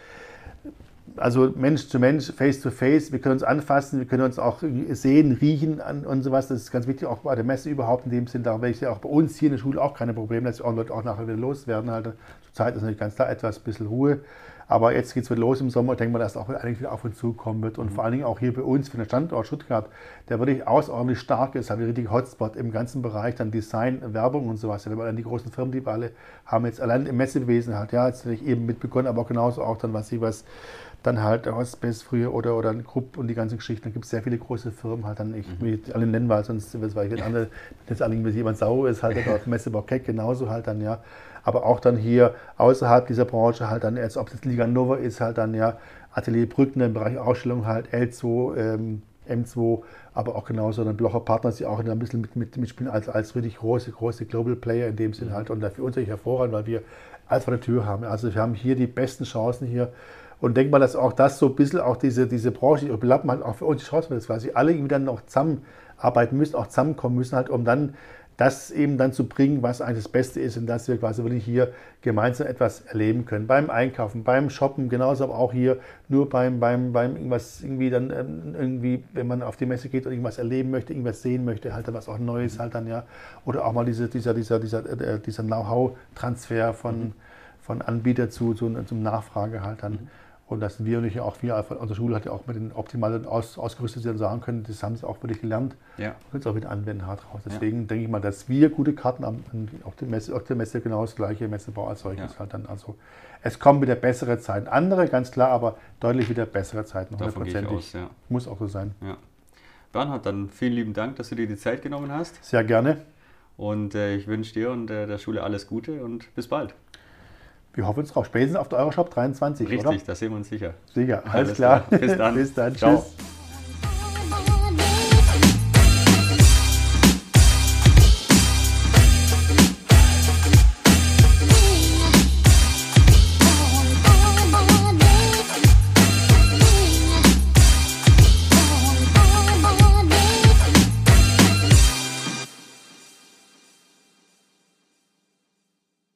also Mensch zu Mensch, Face to Face, wir können uns anfassen, wir können uns auch sehen, riechen und sowas. Das ist ganz wichtig, auch bei der Messe überhaupt in dem Sinn. Da habe ich ja auch bei uns hier in der Schule auch keine Probleme, dass auch Leute auch nachher wieder loswerden. Halt. Zurzeit ist natürlich ganz klar etwas, ein bisschen Ruhe. Aber jetzt geht es wieder los im Sommer. Ich denke mal, dass auch eigentlich wieder auf uns zukommen wird. Und mhm. vor allen Dingen auch hier bei uns für den Standort Stuttgart, der wirklich außerordentlich stark ist, haben wir richtig Hotspot im ganzen Bereich, dann Design, Werbung und sowas. Ja, die großen Firmen, die wir alle haben jetzt allein im Messewesen halt, ja, jetzt natürlich eben mit begonnen, aber auch genauso auch dann, was sie was dann halt Hotspace früher oder, oder ein Grupp und die ganzen Geschichten. Da gibt es sehr viele große Firmen, halt dann, ich will alle nennen, weil sonst weil ich andere, jetzt alle, wenn jemand sauer ist, halt auf Messe Keck genauso halt dann, ja. Aber auch dann hier außerhalb dieser Branche halt dann, jetzt, ob es Liga Nova ist, halt dann, ja, Atelier Brückner im Bereich Ausstellung halt, L2, ähm, M2, aber auch genauso dann Blocher Partner, die auch ein bisschen mit, mit, mitspielen als, als richtig große, große Global Player in dem Sinn mhm. halt. Und für uns natürlich hervorragend, weil wir alles vor der Tür haben. Also wir haben hier die besten Chancen hier und denke mal, dass auch das so ein bisschen auch diese, diese Branche, die Lappen halt auch für uns die Chance weil sie alle irgendwie dann noch zusammenarbeiten müssen, auch zusammenkommen müssen, halt, um dann das eben dann zu bringen, was eigentlich das Beste ist und dass wir quasi wirklich hier gemeinsam etwas erleben können. Beim Einkaufen, beim Shoppen, genauso aber auch hier nur beim, beim, beim irgendwas irgendwie dann ähm, irgendwie, wenn man auf die Messe geht und irgendwas erleben möchte, irgendwas sehen möchte, halt dann was auch Neues halt dann, ja. Oder auch mal diese, dieser, dieser, dieser, äh, dieser Know-how-Transfer von, mhm. von Anbieter zu, zu, zum Nachfrage halt dann. Mhm. Und das sind wir natürlich auch, wir, unsere Schule hat ja auch mit den optimalen aus, ausgerüstet die dann sagen können, das haben sie auch wirklich gelernt ja. und es auch wieder anwenden hart raus. Deswegen ja. denke ich mal, dass wir gute Karten haben, auch der Messe, auch der Messe genau das gleiche, Messebau als solches ja. halt dann. Also es kommen wieder bessere Zeiten. Andere, ganz klar, aber deutlich wieder bessere Zeiten, hundertprozentig. Ja. Muss auch so sein. Ja. Bernhard, dann vielen lieben Dank, dass du dir die Zeit genommen hast. Sehr gerne. Und äh, ich wünsche dir und äh, der Schule alles Gute und bis bald. Wir hoffen uns drauf. Spätestens auf der Euroshop 23, Richtig, oder? da sehen wir uns sicher. Sicher, alles, alles klar. klar. Bis dann. Bis dann. Ciao. Tschüss.